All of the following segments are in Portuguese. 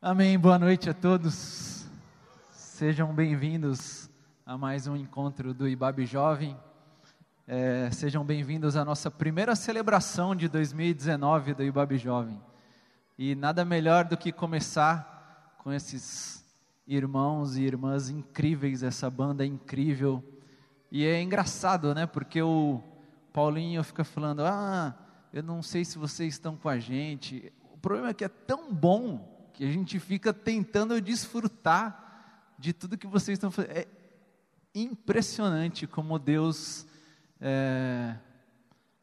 Amém. Boa noite a todos. Sejam bem-vindos a mais um encontro do Ibabe Jovem. É, sejam bem-vindos à nossa primeira celebração de 2019 do Ibabe Jovem. E nada melhor do que começar com esses irmãos e irmãs incríveis, essa banda incrível. E é engraçado, né? Porque o Paulinho fica falando: Ah, eu não sei se vocês estão com a gente. O problema é que é tão bom que a gente fica tentando desfrutar de tudo que vocês estão fazendo. É impressionante como Deus é,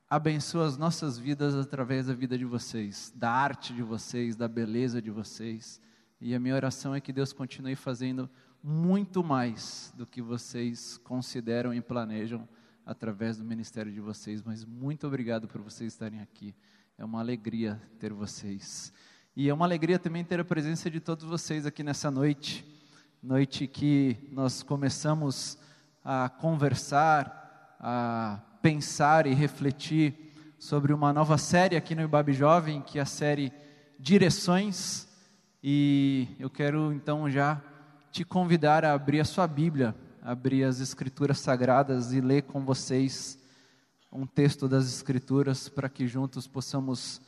abençoa as nossas vidas através da vida de vocês, da arte de vocês, da beleza de vocês. E a minha oração é que Deus continue fazendo muito mais do que vocês consideram e planejam através do ministério de vocês. Mas muito obrigado por vocês estarem aqui. É uma alegria ter vocês. E é uma alegria também ter a presença de todos vocês aqui nessa noite, noite que nós começamos a conversar, a pensar e refletir sobre uma nova série aqui no Ibabe Jovem, que é a série Direções. E eu quero então já te convidar a abrir a sua Bíblia, abrir as Escrituras Sagradas e ler com vocês um texto das Escrituras para que juntos possamos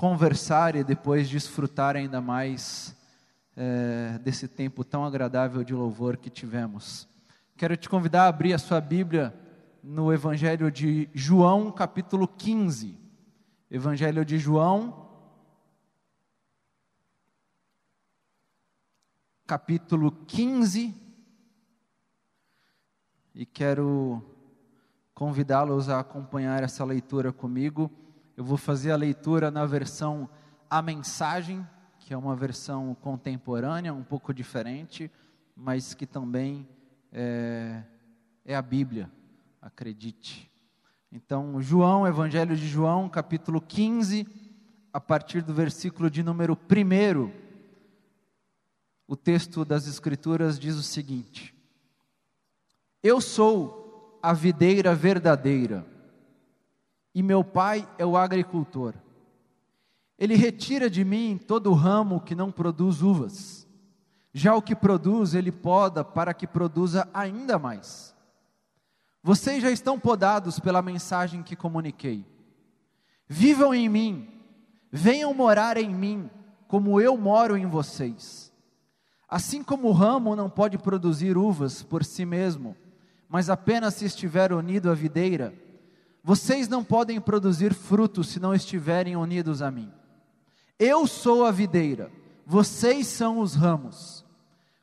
conversar e depois desfrutar ainda mais é, desse tempo tão agradável de louvor que tivemos. Quero te convidar a abrir a sua Bíblia no Evangelho de João, capítulo 15. Evangelho de João, capítulo 15. E quero convidá-los a acompanhar essa leitura comigo. Eu vou fazer a leitura na versão A Mensagem, que é uma versão contemporânea, um pouco diferente, mas que também é, é a Bíblia, acredite. Então, João, Evangelho de João, capítulo 15, a partir do versículo de número 1, o texto das Escrituras diz o seguinte: Eu sou a videira verdadeira e meu pai é o agricultor. Ele retira de mim todo o ramo que não produz uvas. Já o que produz, ele poda para que produza ainda mais. Vocês já estão podados pela mensagem que comuniquei. Vivam em mim, venham morar em mim, como eu moro em vocês. Assim como o ramo não pode produzir uvas por si mesmo, mas apenas se estiver unido à videira, vocês não podem produzir frutos se não estiverem unidos a mim. Eu sou a videira, vocês são os ramos.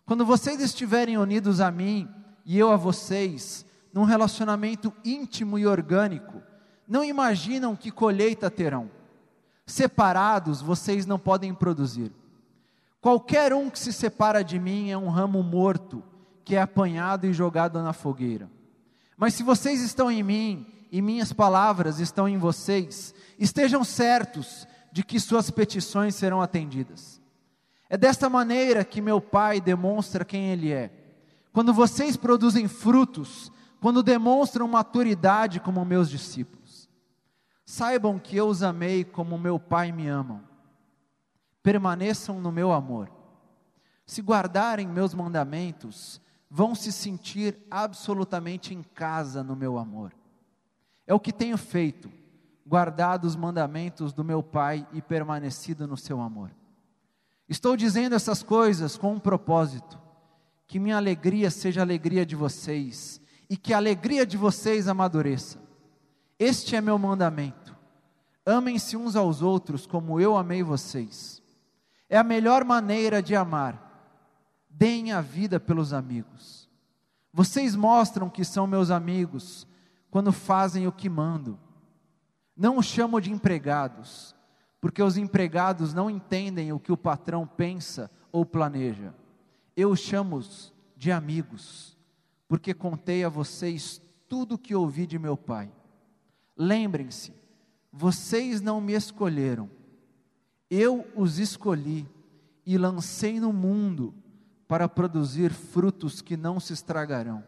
Quando vocês estiverem unidos a mim e eu a vocês, num relacionamento íntimo e orgânico, não imaginam que colheita terão. Separados, vocês não podem produzir. Qualquer um que se separa de mim é um ramo morto, que é apanhado e jogado na fogueira. Mas se vocês estão em mim e minhas palavras estão em vocês, estejam certos de que suas petições serão atendidas. É desta maneira que meu Pai demonstra quem Ele é. Quando vocês produzem frutos, quando demonstram maturidade como meus discípulos. Saibam que eu os amei como meu Pai me ama. Permaneçam no meu amor. Se guardarem meus mandamentos, vão se sentir absolutamente em casa no meu amor. É o que tenho feito, guardado os mandamentos do meu Pai e permanecido no seu amor. Estou dizendo essas coisas com um propósito: que minha alegria seja a alegria de vocês e que a alegria de vocês amadureça. Este é meu mandamento. Amem-se uns aos outros como eu amei vocês. É a melhor maneira de amar. Deem a vida pelos amigos. Vocês mostram que são meus amigos quando fazem o que mando. Não os chamo de empregados, porque os empregados não entendem o que o patrão pensa ou planeja. Eu os chamo de amigos, porque contei a vocês tudo o que ouvi de meu Pai. Lembrem-se, vocês não me escolheram, eu os escolhi e lancei no mundo para produzir frutos que não se estragarão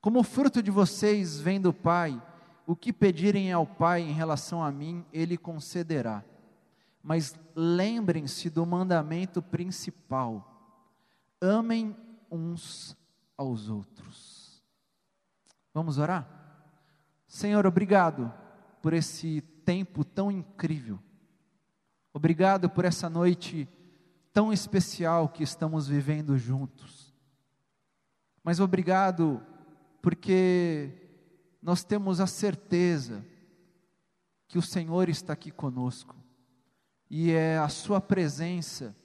como fruto de vocês vem do Pai, o que pedirem ao Pai em relação a mim, Ele concederá. mas lembrem-se do mandamento principal: amem uns aos outros. Vamos orar? Senhor, obrigado por esse tempo tão incrível. Obrigado por essa noite tão especial que estamos vivendo juntos. Mas obrigado porque nós temos a certeza que o Senhor está aqui conosco e é a Sua presença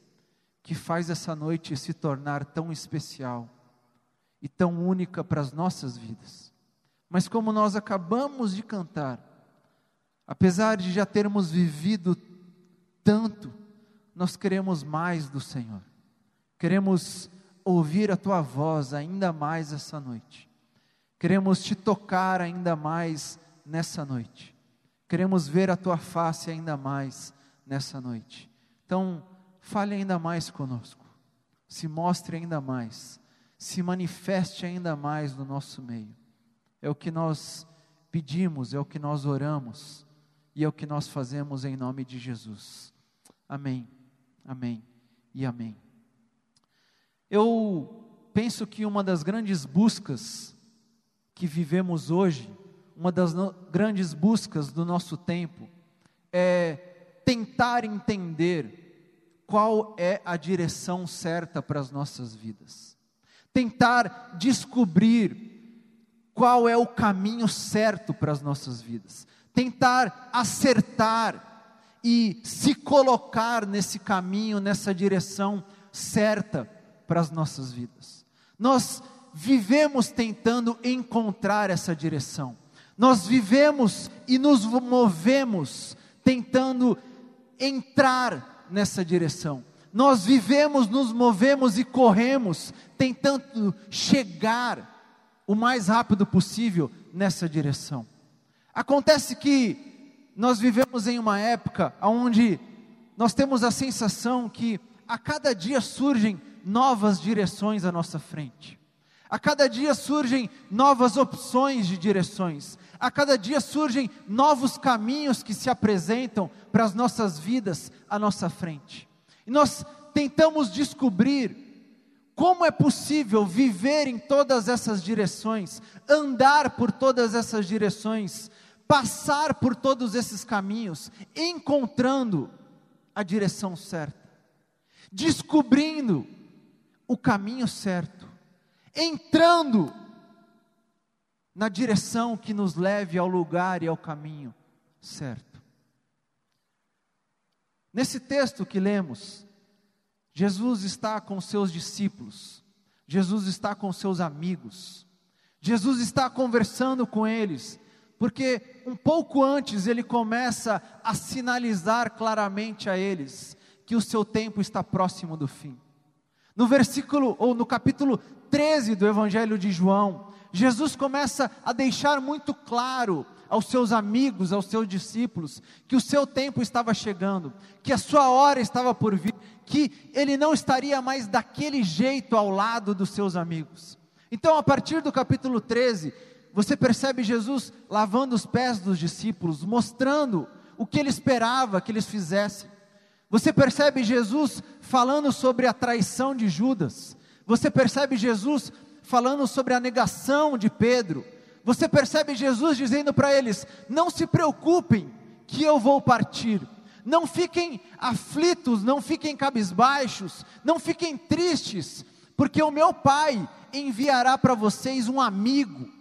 que faz essa noite se tornar tão especial e tão única para as nossas vidas. Mas como nós acabamos de cantar, apesar de já termos vivido tanto, nós queremos mais do Senhor, queremos ouvir a Tua voz ainda mais essa noite. Queremos te tocar ainda mais nessa noite. Queremos ver a tua face ainda mais nessa noite. Então, fale ainda mais conosco. Se mostre ainda mais. Se manifeste ainda mais no nosso meio. É o que nós pedimos, é o que nós oramos e é o que nós fazemos em nome de Jesus. Amém. Amém e amém. Eu penso que uma das grandes buscas que vivemos hoje, uma das grandes buscas do nosso tempo, é tentar entender qual é a direção certa para as nossas vidas, tentar descobrir qual é o caminho certo para as nossas vidas, tentar acertar e se colocar nesse caminho, nessa direção certa para as nossas vidas. Nós vivemos tentando encontrar essa direção. Nós vivemos e nos movemos tentando entrar nessa direção. Nós vivemos, nos movemos e corremos tentando chegar o mais rápido possível nessa direção. Acontece que nós vivemos em uma época onde nós temos a sensação que a cada dia surgem novas direções à nossa frente. A cada dia surgem novas opções de direções. A cada dia surgem novos caminhos que se apresentam para as nossas vidas à nossa frente. E nós tentamos descobrir como é possível viver em todas essas direções, andar por todas essas direções, passar por todos esses caminhos, encontrando a direção certa, descobrindo o caminho certo entrando na direção que nos leve ao lugar e ao caminho certo. Nesse texto que lemos, Jesus está com seus discípulos, Jesus está com seus amigos, Jesus está conversando com eles, porque um pouco antes ele começa a sinalizar claramente a eles que o seu tempo está próximo do fim. No versículo ou no capítulo 13 do Evangelho de João, Jesus começa a deixar muito claro aos seus amigos, aos seus discípulos, que o seu tempo estava chegando, que a sua hora estava por vir, que ele não estaria mais daquele jeito ao lado dos seus amigos. Então, a partir do capítulo 13, você percebe Jesus lavando os pés dos discípulos, mostrando o que ele esperava que eles fizessem. Você percebe Jesus falando sobre a traição de Judas. Você percebe Jesus falando sobre a negação de Pedro. Você percebe Jesus dizendo para eles: Não se preocupem, que eu vou partir. Não fiquem aflitos, não fiquem cabisbaixos, não fiquem tristes, porque o meu Pai enviará para vocês um amigo.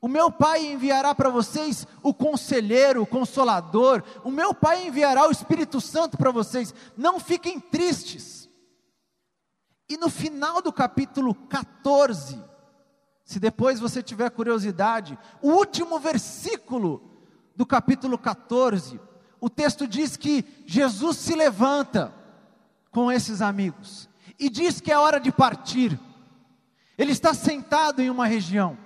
O meu Pai enviará para vocês o conselheiro, o consolador. O meu Pai enviará o Espírito Santo para vocês. Não fiquem tristes. E no final do capítulo 14, se depois você tiver curiosidade, o último versículo do capítulo 14, o texto diz que Jesus se levanta com esses amigos e diz que é hora de partir. Ele está sentado em uma região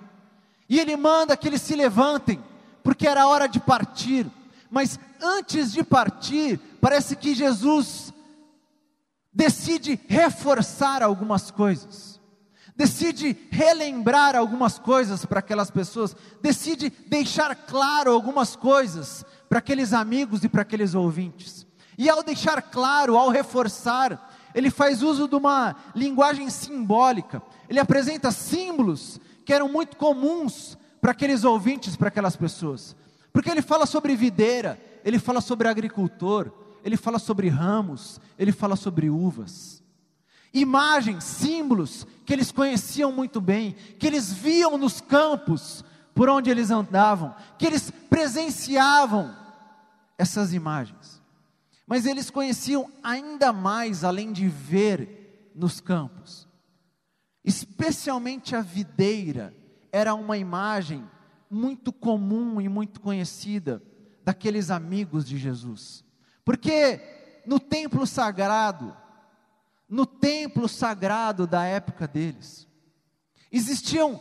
e ele manda que eles se levantem, porque era hora de partir. Mas antes de partir, parece que Jesus decide reforçar algumas coisas, decide relembrar algumas coisas para aquelas pessoas, decide deixar claro algumas coisas para aqueles amigos e para aqueles ouvintes. E ao deixar claro, ao reforçar, ele faz uso de uma linguagem simbólica. Ele apresenta símbolos que eram muito comuns para aqueles ouvintes, para aquelas pessoas. Porque ele fala sobre videira, ele fala sobre agricultor, ele fala sobre ramos, ele fala sobre uvas. Imagens, símbolos que eles conheciam muito bem, que eles viam nos campos por onde eles andavam, que eles presenciavam essas imagens. Mas eles conheciam ainda mais, além de ver nos campos. Especialmente a videira era uma imagem muito comum e muito conhecida daqueles amigos de Jesus. Porque no templo sagrado, no templo sagrado da época deles, existiam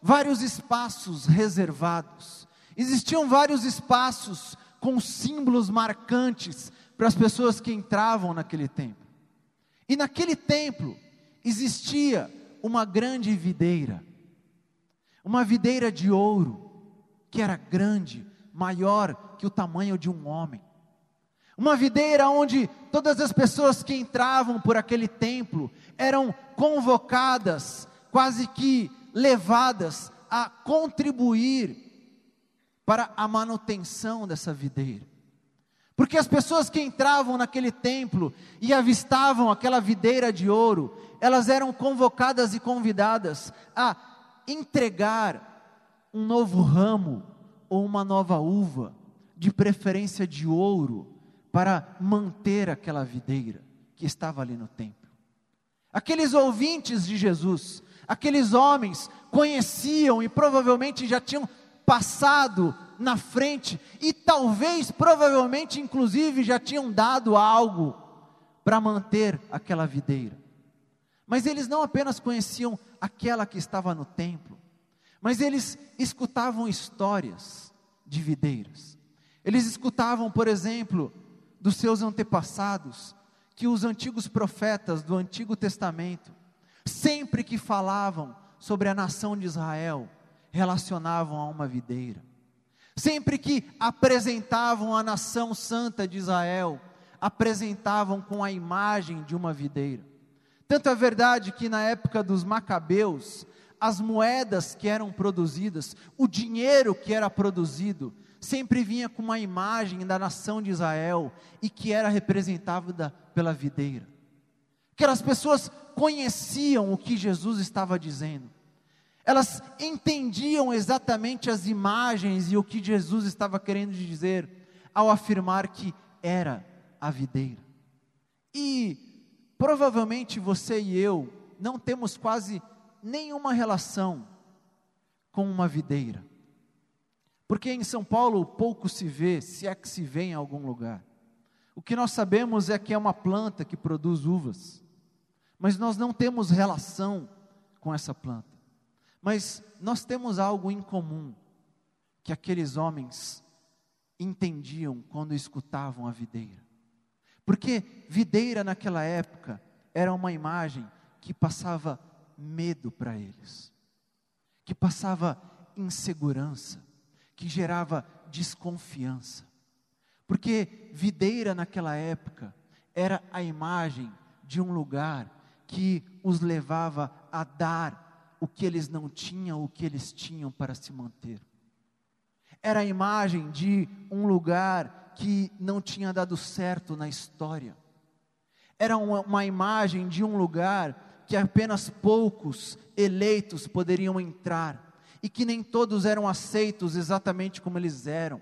vários espaços reservados, existiam vários espaços com símbolos marcantes para as pessoas que entravam naquele templo. E naquele templo existia uma grande videira, uma videira de ouro, que era grande, maior que o tamanho de um homem. Uma videira onde todas as pessoas que entravam por aquele templo eram convocadas, quase que levadas a contribuir para a manutenção dessa videira. Porque as pessoas que entravam naquele templo e avistavam aquela videira de ouro, elas eram convocadas e convidadas a entregar um novo ramo ou uma nova uva, de preferência de ouro, para manter aquela videira que estava ali no templo. Aqueles ouvintes de Jesus, aqueles homens conheciam e provavelmente já tinham passado na frente e talvez, provavelmente, inclusive, já tinham dado algo para manter aquela videira. Mas eles não apenas conheciam aquela que estava no templo, mas eles escutavam histórias de videiras. Eles escutavam, por exemplo, dos seus antepassados, que os antigos profetas do Antigo Testamento, sempre que falavam sobre a nação de Israel, relacionavam a uma videira. Sempre que apresentavam a nação santa de Israel, apresentavam com a imagem de uma videira. Tanto é verdade que na época dos Macabeus, as moedas que eram produzidas, o dinheiro que era produzido, sempre vinha com uma imagem da nação de Israel e que era representada pela videira. Aquelas pessoas conheciam o que Jesus estava dizendo. Elas entendiam exatamente as imagens e o que Jesus estava querendo dizer ao afirmar que era a videira. E provavelmente você e eu não temos quase nenhuma relação com uma videira. Porque em São Paulo pouco se vê, se é que se vê em algum lugar. O que nós sabemos é que é uma planta que produz uvas, mas nós não temos relação com essa planta. Mas nós temos algo em comum que aqueles homens entendiam quando escutavam a videira. Porque videira naquela época era uma imagem que passava medo para eles, que passava insegurança, que gerava desconfiança. Porque videira naquela época era a imagem de um lugar que os levava a dar o que eles não tinham, o que eles tinham para se manter. Era a imagem de um lugar que não tinha dado certo na história. Era uma, uma imagem de um lugar que apenas poucos eleitos poderiam entrar e que nem todos eram aceitos exatamente como eles eram.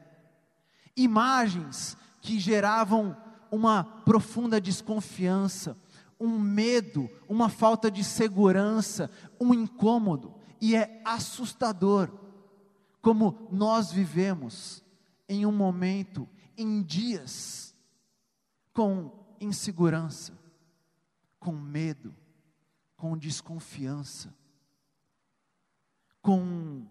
Imagens que geravam uma profunda desconfiança, um medo, uma falta de segurança, um incômodo, e é assustador como nós vivemos em um momento, em dias, com insegurança, com medo, com desconfiança, com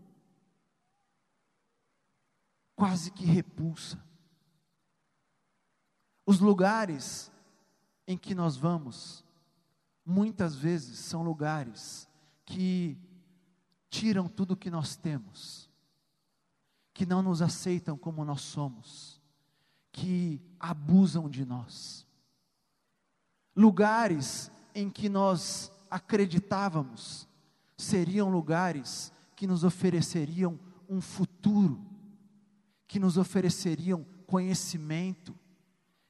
quase que repulsa. Os lugares em que nós vamos, muitas vezes são lugares que tiram tudo o que nós temos, que não nos aceitam como nós somos, que abusam de nós, lugares em que nós acreditávamos seriam lugares que nos ofereceriam um futuro, que nos ofereceriam conhecimento,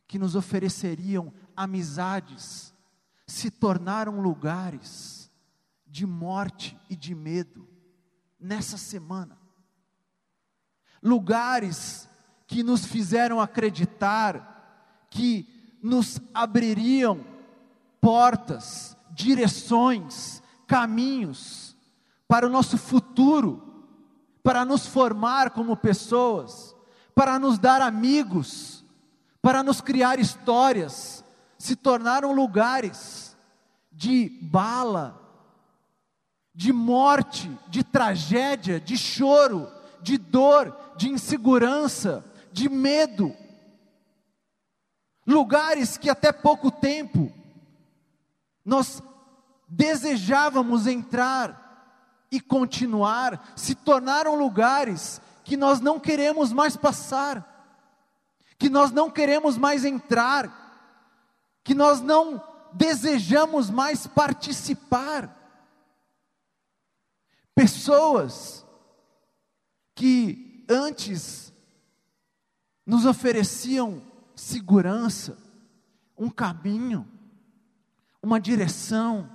que nos ofereceriam amizades, se tornaram lugares de morte e de medo nessa semana. Lugares que nos fizeram acreditar que nos abririam portas, direções, caminhos para o nosso futuro, para nos formar como pessoas, para nos dar amigos, para nos criar histórias, se tornaram lugares de bala, de morte, de tragédia, de choro, de dor, de insegurança, de medo. Lugares que até pouco tempo nós desejávamos entrar e continuar, se tornaram lugares que nós não queremos mais passar, que nós não queremos mais entrar, que nós não desejamos mais participar. Pessoas que antes nos ofereciam segurança, um caminho, uma direção,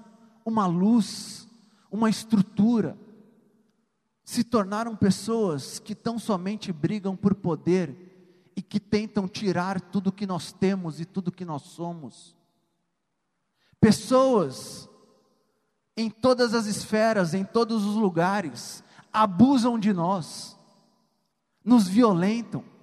uma luz, uma estrutura, se tornaram pessoas que tão somente brigam por poder e que tentam tirar tudo que nós temos e tudo que nós somos. Pessoas em todas as esferas, em todos os lugares, abusam de nós, nos violentam,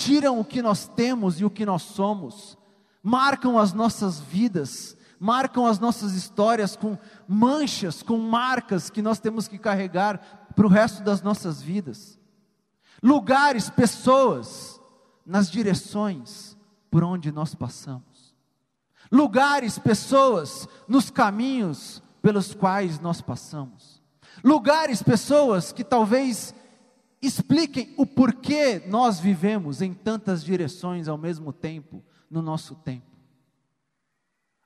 tiram o que nós temos e o que nós somos, marcam as nossas vidas, marcam as nossas histórias com manchas, com marcas que nós temos que carregar para o resto das nossas vidas. Lugares, pessoas nas direções por onde nós passamos, lugares, pessoas, nos caminhos pelos quais nós passamos, lugares, pessoas que talvez expliquem o porquê nós vivemos em tantas direções ao mesmo tempo no nosso tempo.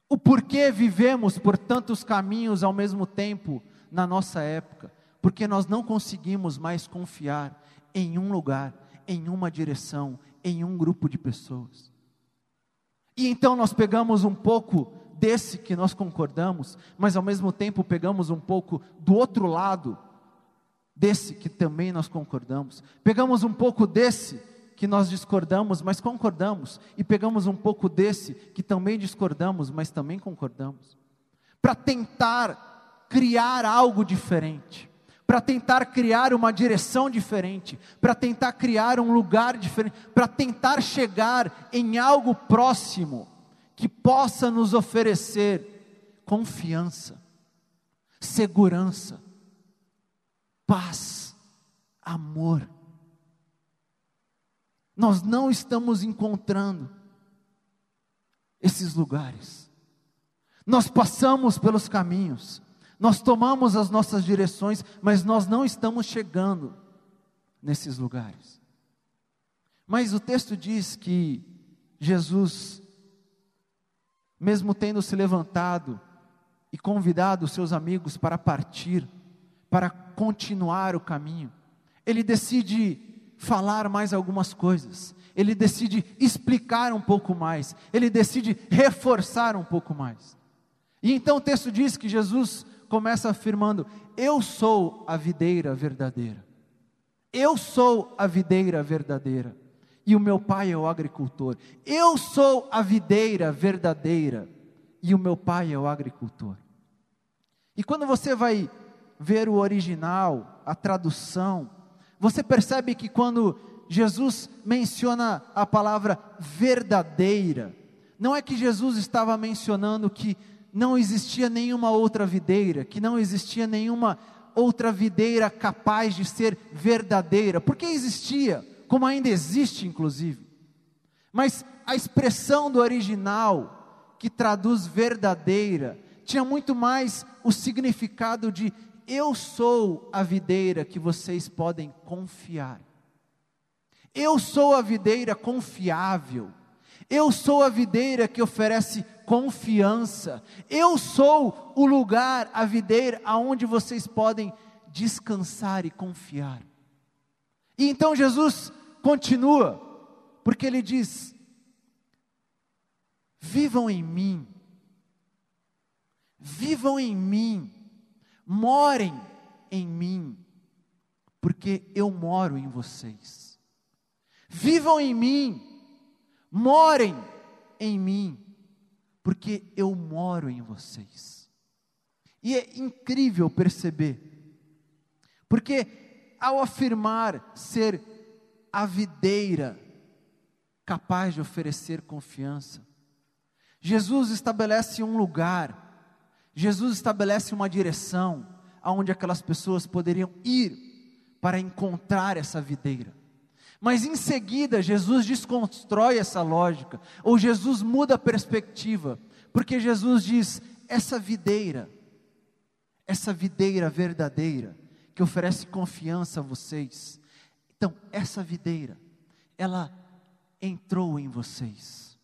O porquê vivemos por tantos caminhos ao mesmo tempo na nossa época, porque nós não conseguimos mais confiar em um lugar, em uma direção, em um grupo de pessoas. E então nós pegamos um pouco desse que nós concordamos, mas ao mesmo tempo pegamos um pouco do outro lado desse que também nós concordamos. Pegamos um pouco desse que nós discordamos, mas concordamos, e pegamos um pouco desse que também discordamos, mas também concordamos, para tentar criar algo diferente. Para tentar criar uma direção diferente, para tentar criar um lugar diferente, para tentar chegar em algo próximo que possa nos oferecer confiança, segurança, paz, amor. Nós não estamos encontrando esses lugares. Nós passamos pelos caminhos, nós tomamos as nossas direções, mas nós não estamos chegando nesses lugares. Mas o texto diz que Jesus, mesmo tendo se levantado e convidado os seus amigos para partir, para continuar o caminho, ele decide falar mais algumas coisas, ele decide explicar um pouco mais, ele decide reforçar um pouco mais. E então o texto diz que Jesus começa afirmando: Eu sou a videira verdadeira. Eu sou a videira verdadeira. E o meu pai é o agricultor. Eu sou a videira verdadeira. E o meu pai é o agricultor. E quando você vai ver o original, a tradução, você percebe que quando Jesus menciona a palavra verdadeira, não é que Jesus estava mencionando que não existia nenhuma outra videira, que não existia nenhuma outra videira capaz de ser verdadeira, porque existia, como ainda existe, inclusive. Mas a expressão do original, que traduz verdadeira, tinha muito mais o significado de eu sou a videira que vocês podem confiar. Eu sou a videira confiável. Eu sou a videira que oferece confiança. Eu sou o lugar, a videira, aonde vocês podem descansar e confiar. E então Jesus continua, porque ele diz: Vivam em mim, vivam em mim, morem em mim, porque eu moro em vocês. Vivam em mim, morem em mim, porque eu moro em vocês. E é incrível perceber, porque ao afirmar ser a videira capaz de oferecer confiança, Jesus estabelece um lugar, Jesus estabelece uma direção aonde aquelas pessoas poderiam ir para encontrar essa videira. Mas em seguida, Jesus desconstrói essa lógica, ou Jesus muda a perspectiva, porque Jesus diz: essa videira, essa videira verdadeira, que oferece confiança a vocês, então, essa videira, ela entrou em vocês,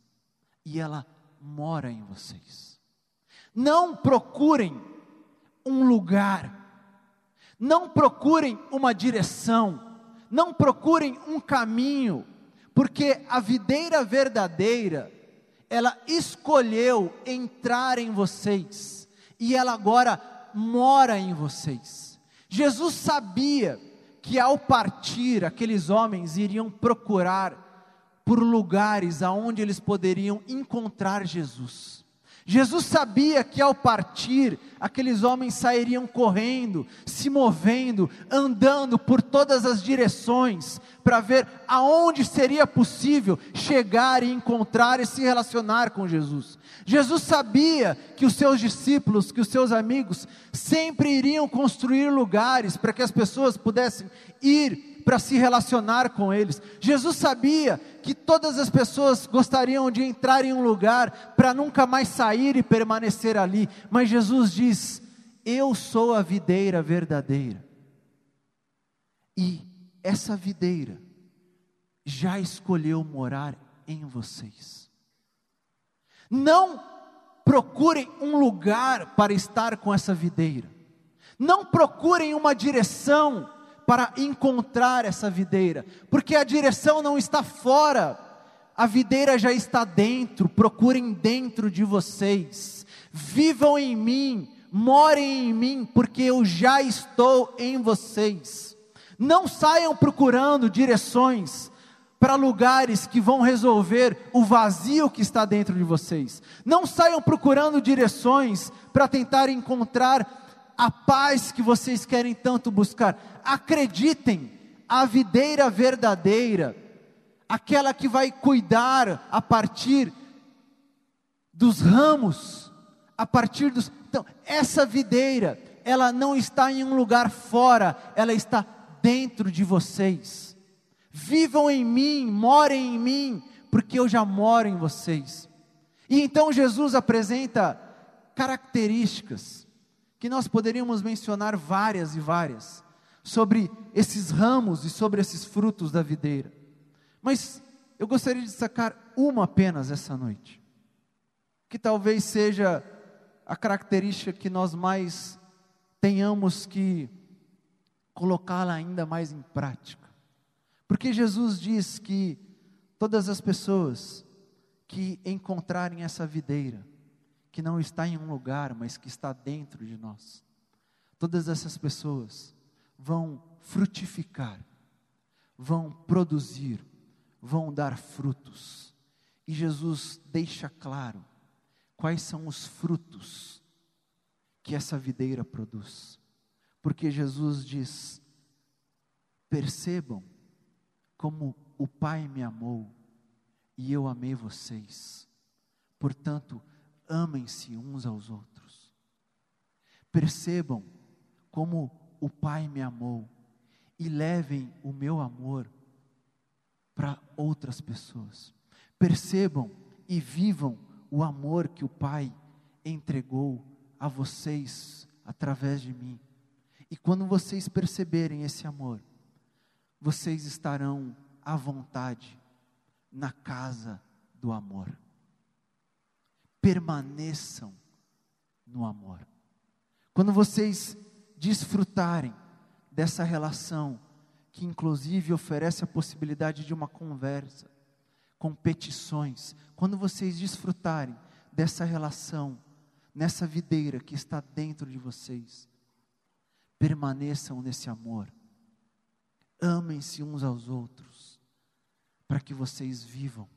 e ela mora em vocês. Não procurem um lugar, não procurem uma direção, não procurem um caminho, porque a videira verdadeira, ela escolheu entrar em vocês, e ela agora mora em vocês. Jesus sabia que ao partir, aqueles homens iriam procurar por lugares aonde eles poderiam encontrar Jesus. Jesus sabia que ao partir, aqueles homens sairiam correndo, se movendo, andando por todas as direções, para ver aonde seria possível chegar e encontrar e se relacionar com Jesus. Jesus sabia que os seus discípulos, que os seus amigos, sempre iriam construir lugares para que as pessoas pudessem ir para se relacionar com eles. Jesus sabia que todas as pessoas gostariam de entrar em um lugar para nunca mais sair e permanecer ali, mas Jesus diz: Eu sou a videira verdadeira. E essa videira já escolheu morar em vocês. Não procurem um lugar para estar com essa videira. Não procurem uma direção para encontrar essa videira, porque a direção não está fora, a videira já está dentro, procurem dentro de vocês, vivam em mim, morem em mim, porque eu já estou em vocês. Não saiam procurando direções para lugares que vão resolver o vazio que está dentro de vocês. Não saiam procurando direções para tentar encontrar a paz que vocês querem tanto buscar. Acreditem, a videira verdadeira, aquela que vai cuidar a partir dos ramos, a partir dos. Então, essa videira, ela não está em um lugar fora, ela está dentro de vocês. Vivam em mim, morem em mim, porque eu já moro em vocês. E então Jesus apresenta características que nós poderíamos mencionar várias e várias sobre esses ramos e sobre esses frutos da videira. Mas eu gostaria de destacar uma apenas essa noite, que talvez seja a característica que nós mais tenhamos que colocá-la ainda mais em prática. Porque Jesus diz que todas as pessoas que encontrarem essa videira, que não está em um lugar, mas que está dentro de nós. Todas essas pessoas vão frutificar, vão produzir, vão dar frutos. E Jesus deixa claro quais são os frutos que essa videira produz. Porque Jesus diz: percebam como o Pai me amou e eu amei vocês. Portanto, amem-se uns aos outros. Percebam como o Pai me amou e levem o meu amor para outras pessoas. Percebam e vivam o amor que o Pai entregou a vocês através de mim. E quando vocês perceberem esse amor, vocês estarão à vontade na casa do amor. Permaneçam no amor. Quando vocês desfrutarem dessa relação, que inclusive oferece a possibilidade de uma conversa, competições, quando vocês desfrutarem dessa relação, nessa videira que está dentro de vocês, permaneçam nesse amor, amem-se uns aos outros, para que vocês vivam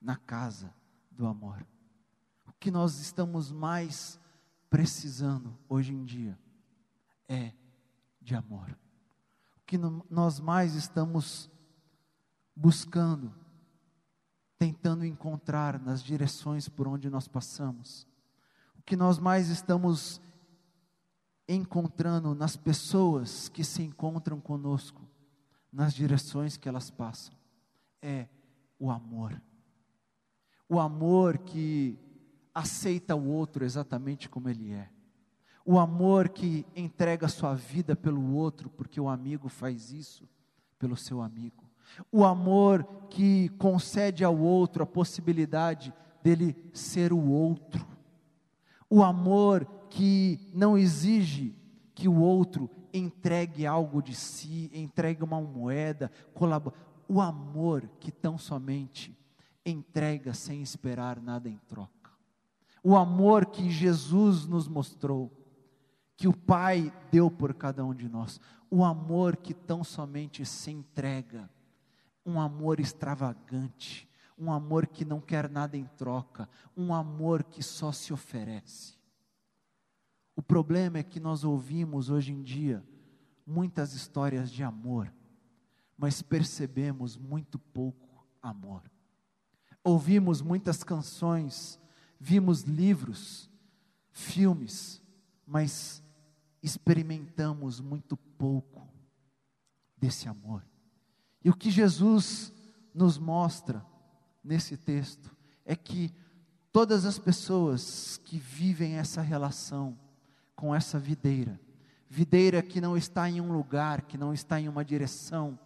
na casa do amor. Que nós estamos mais precisando hoje em dia é de amor. O que nós mais estamos buscando, tentando encontrar nas direções por onde nós passamos, o que nós mais estamos encontrando nas pessoas que se encontram conosco, nas direções que elas passam, é o amor. O amor que aceita o outro exatamente como ele é. O amor que entrega sua vida pelo outro, porque o amigo faz isso pelo seu amigo. O amor que concede ao outro a possibilidade dele ser o outro. O amor que não exige que o outro entregue algo de si, entregue uma moeda, colabore. O amor que tão somente entrega sem esperar nada em troca o amor que Jesus nos mostrou, que o Pai deu por cada um de nós, o amor que tão somente se entrega, um amor extravagante, um amor que não quer nada em troca, um amor que só se oferece. O problema é que nós ouvimos hoje em dia muitas histórias de amor, mas percebemos muito pouco amor. Ouvimos muitas canções vimos livros, filmes, mas experimentamos muito pouco desse amor. E o que Jesus nos mostra nesse texto é que todas as pessoas que vivem essa relação com essa videira, videira que não está em um lugar, que não está em uma direção,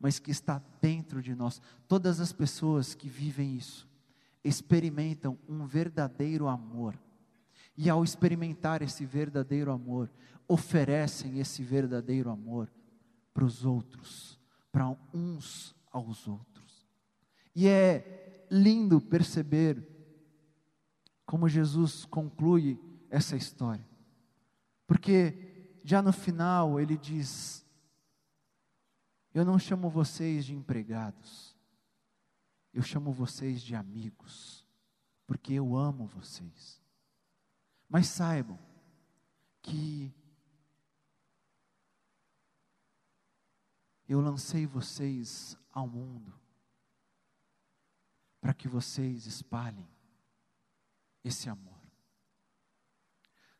mas que está dentro de nós, todas as pessoas que vivem isso, experimentam um verdadeiro amor. E ao experimentar esse verdadeiro amor, oferecem esse verdadeiro amor para os outros, para uns aos outros. E é lindo perceber como Jesus conclui essa história. Porque já no final ele diz: Eu não chamo vocês de empregados, eu chamo vocês de amigos, porque eu amo vocês. Mas saibam que eu lancei vocês ao mundo para que vocês espalhem esse amor.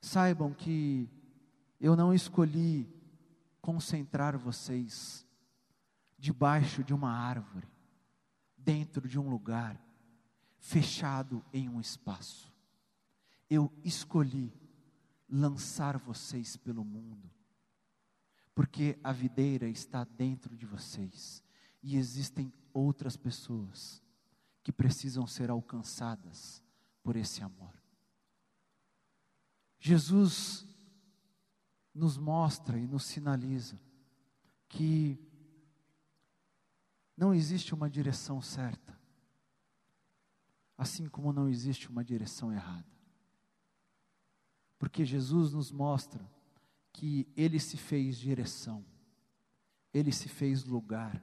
Saibam que eu não escolhi concentrar vocês debaixo de uma árvore dentro de um lugar, fechado em um espaço. Eu escolhi lançar vocês pelo mundo, porque a videira está dentro de vocês e existem outras pessoas que precisam ser alcançadas por esse amor. Jesus nos mostra e nos sinaliza que não existe uma direção certa, assim como não existe uma direção errada. Porque Jesus nos mostra que Ele se fez direção, Ele se fez lugar,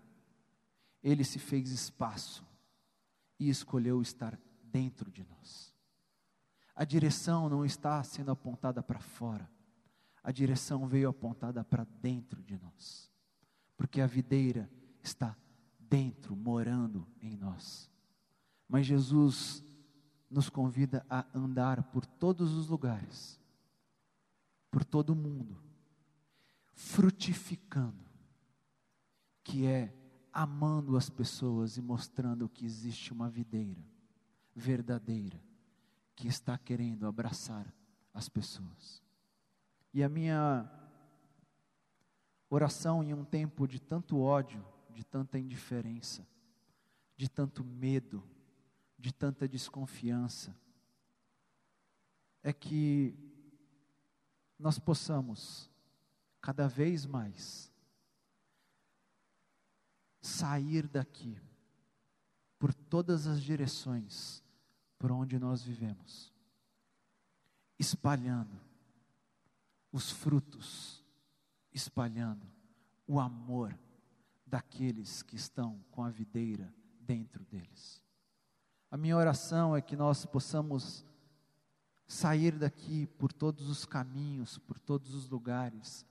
Ele se fez espaço e escolheu estar dentro de nós. A direção não está sendo apontada para fora, a direção veio apontada para dentro de nós, porque a videira está dentro, morando em nós. Mas Jesus nos convida a andar por todos os lugares, por todo o mundo, frutificando, que é amando as pessoas e mostrando que existe uma videira verdadeira que está querendo abraçar as pessoas. E a minha oração em um tempo de tanto ódio, de tanta indiferença, de tanto medo, de tanta desconfiança, é que nós possamos, cada vez mais, sair daqui, por todas as direções por onde nós vivemos, espalhando os frutos, espalhando o amor daqueles que estão com a videira dentro deles. A minha oração é que nós possamos sair daqui por todos os caminhos, por todos os lugares,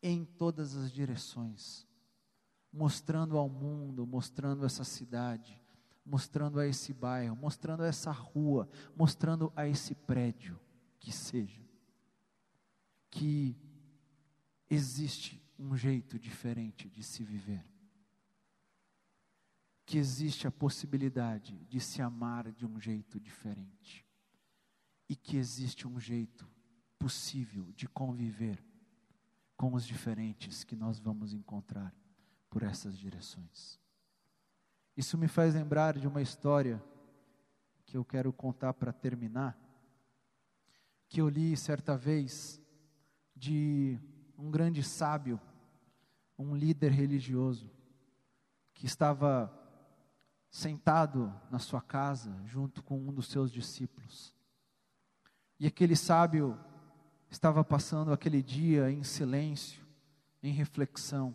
em todas as direções, mostrando ao mundo, mostrando essa cidade, mostrando a esse bairro, mostrando a essa rua, mostrando a esse prédio, que seja, que existe um jeito diferente de se viver, que existe a possibilidade de se amar de um jeito diferente, e que existe um jeito possível de conviver com os diferentes que nós vamos encontrar por essas direções. Isso me faz lembrar de uma história que eu quero contar para terminar, que eu li certa vez de um grande sábio, um líder religioso, que estava sentado na sua casa junto com um dos seus discípulos. E aquele sábio estava passando aquele dia em silêncio, em reflexão,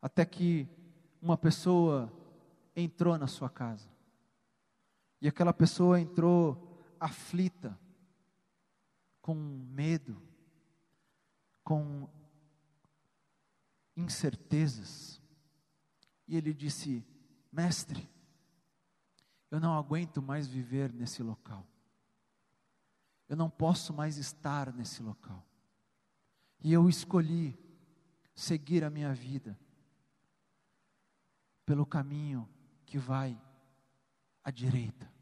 até que uma pessoa entrou na sua casa. E aquela pessoa entrou aflita, com medo, com incertezas. E ele disse: Mestre, eu não aguento mais viver nesse local. Eu não posso mais estar nesse local. E eu escolhi seguir a minha vida pelo caminho que vai à direita.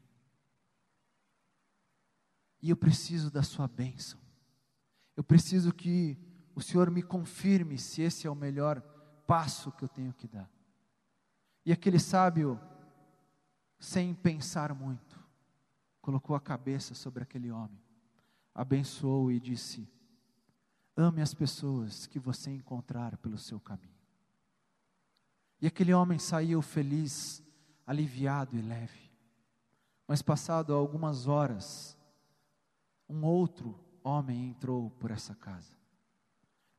E eu preciso da sua bênção. Eu preciso que o Senhor me confirme se esse é o melhor passo que eu tenho que dar. E aquele sábio, sem pensar muito, colocou a cabeça sobre aquele homem, abençoou e disse: Ame as pessoas que você encontrar pelo seu caminho. E aquele homem saiu feliz, aliviado e leve. Mas passado algumas horas, um outro homem entrou por essa casa.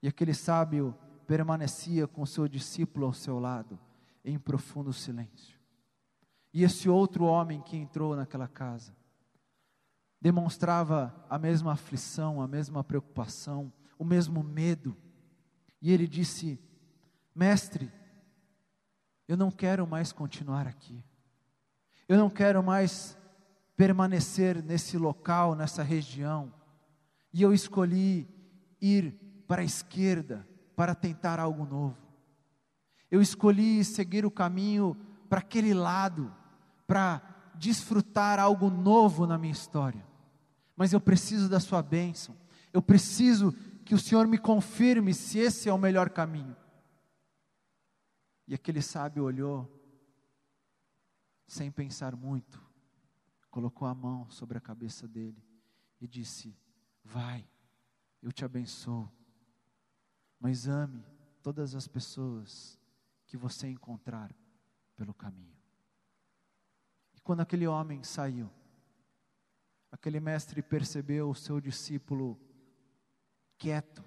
E aquele sábio permanecia com seu discípulo ao seu lado, em profundo silêncio. E esse outro homem que entrou naquela casa demonstrava a mesma aflição, a mesma preocupação, o mesmo medo. E ele disse: Mestre, eu não quero mais continuar aqui. Eu não quero mais permanecer nesse local, nessa região. E eu escolhi ir para a esquerda para tentar algo novo. Eu escolhi seguir o caminho para aquele lado, para desfrutar algo novo na minha história. Mas eu preciso da sua bênção. Eu preciso que o Senhor me confirme se esse é o melhor caminho. E aquele sábio olhou, sem pensar muito, colocou a mão sobre a cabeça dele e disse: Vai, eu te abençoo, mas ame todas as pessoas que você encontrar pelo caminho. E quando aquele homem saiu, aquele mestre percebeu o seu discípulo quieto,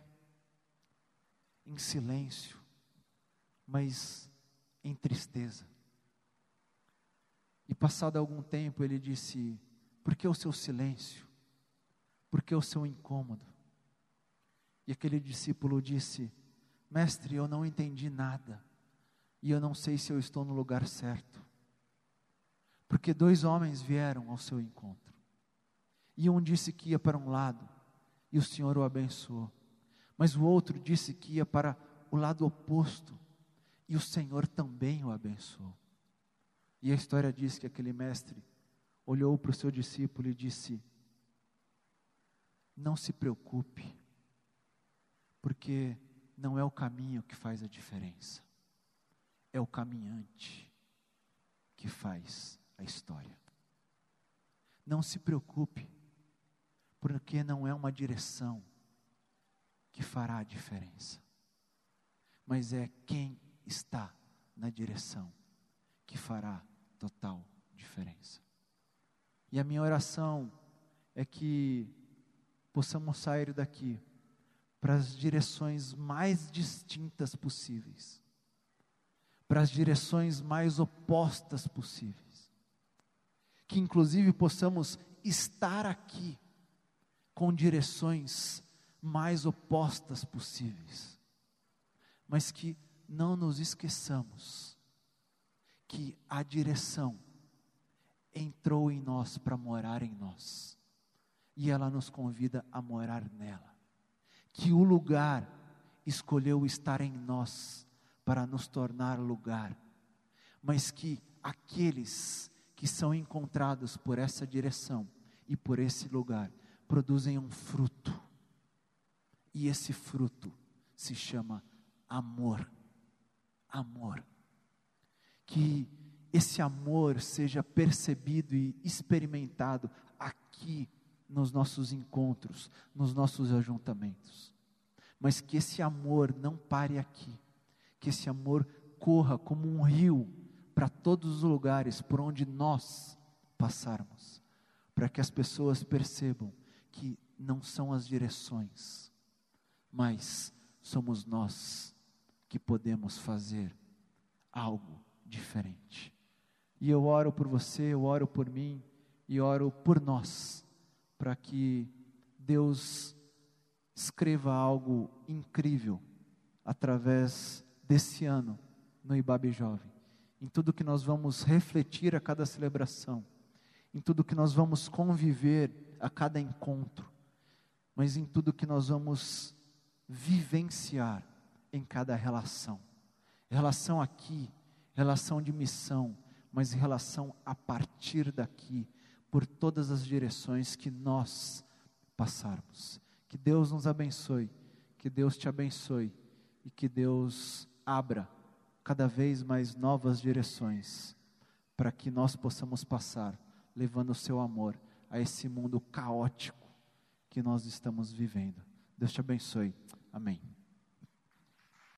em silêncio, mas em tristeza. E passado algum tempo ele disse: Por que o seu silêncio? Por que o seu incômodo? E aquele discípulo disse: Mestre, eu não entendi nada, e eu não sei se eu estou no lugar certo. Porque dois homens vieram ao seu encontro, e um disse que ia para um lado, e o Senhor o abençoou, mas o outro disse que ia para o lado oposto, e o Senhor também o abençoou. E a história diz que aquele mestre olhou para o seu discípulo e disse: Não se preocupe, porque não é o caminho que faz a diferença, é o caminhante que faz a história. Não se preocupe, porque não é uma direção que fará a diferença, mas é quem está na direção que fará total diferença. E a minha oração é que possamos sair daqui para as direções mais distintas possíveis, para as direções mais opostas possíveis, que inclusive possamos estar aqui com direções mais opostas possíveis, mas que não nos esqueçamos que a direção entrou em nós para morar em nós, e ela nos convida a morar nela. Que o lugar escolheu estar em nós para nos tornar lugar, mas que aqueles que são encontrados por essa direção e por esse lugar produzem um fruto, e esse fruto se chama amor. Amor. Que esse amor seja percebido e experimentado aqui nos nossos encontros, nos nossos ajuntamentos. Mas que esse amor não pare aqui, que esse amor corra como um rio para todos os lugares por onde nós passarmos, para que as pessoas percebam que não são as direções, mas somos nós que podemos fazer algo diferente. E eu oro por você, eu oro por mim e oro por nós, para que Deus escreva algo incrível através desse ano no Ibabe Jovem, em tudo que nós vamos refletir a cada celebração, em tudo que nós vamos conviver a cada encontro, mas em tudo que nós vamos vivenciar em cada relação. Relação aqui, relação de missão, mas relação a partir daqui, por todas as direções que nós passarmos. Que Deus nos abençoe, que Deus te abençoe e que Deus abra cada vez mais novas direções para que nós possamos passar levando o seu amor a esse mundo caótico que nós estamos vivendo. Deus te abençoe. Amém.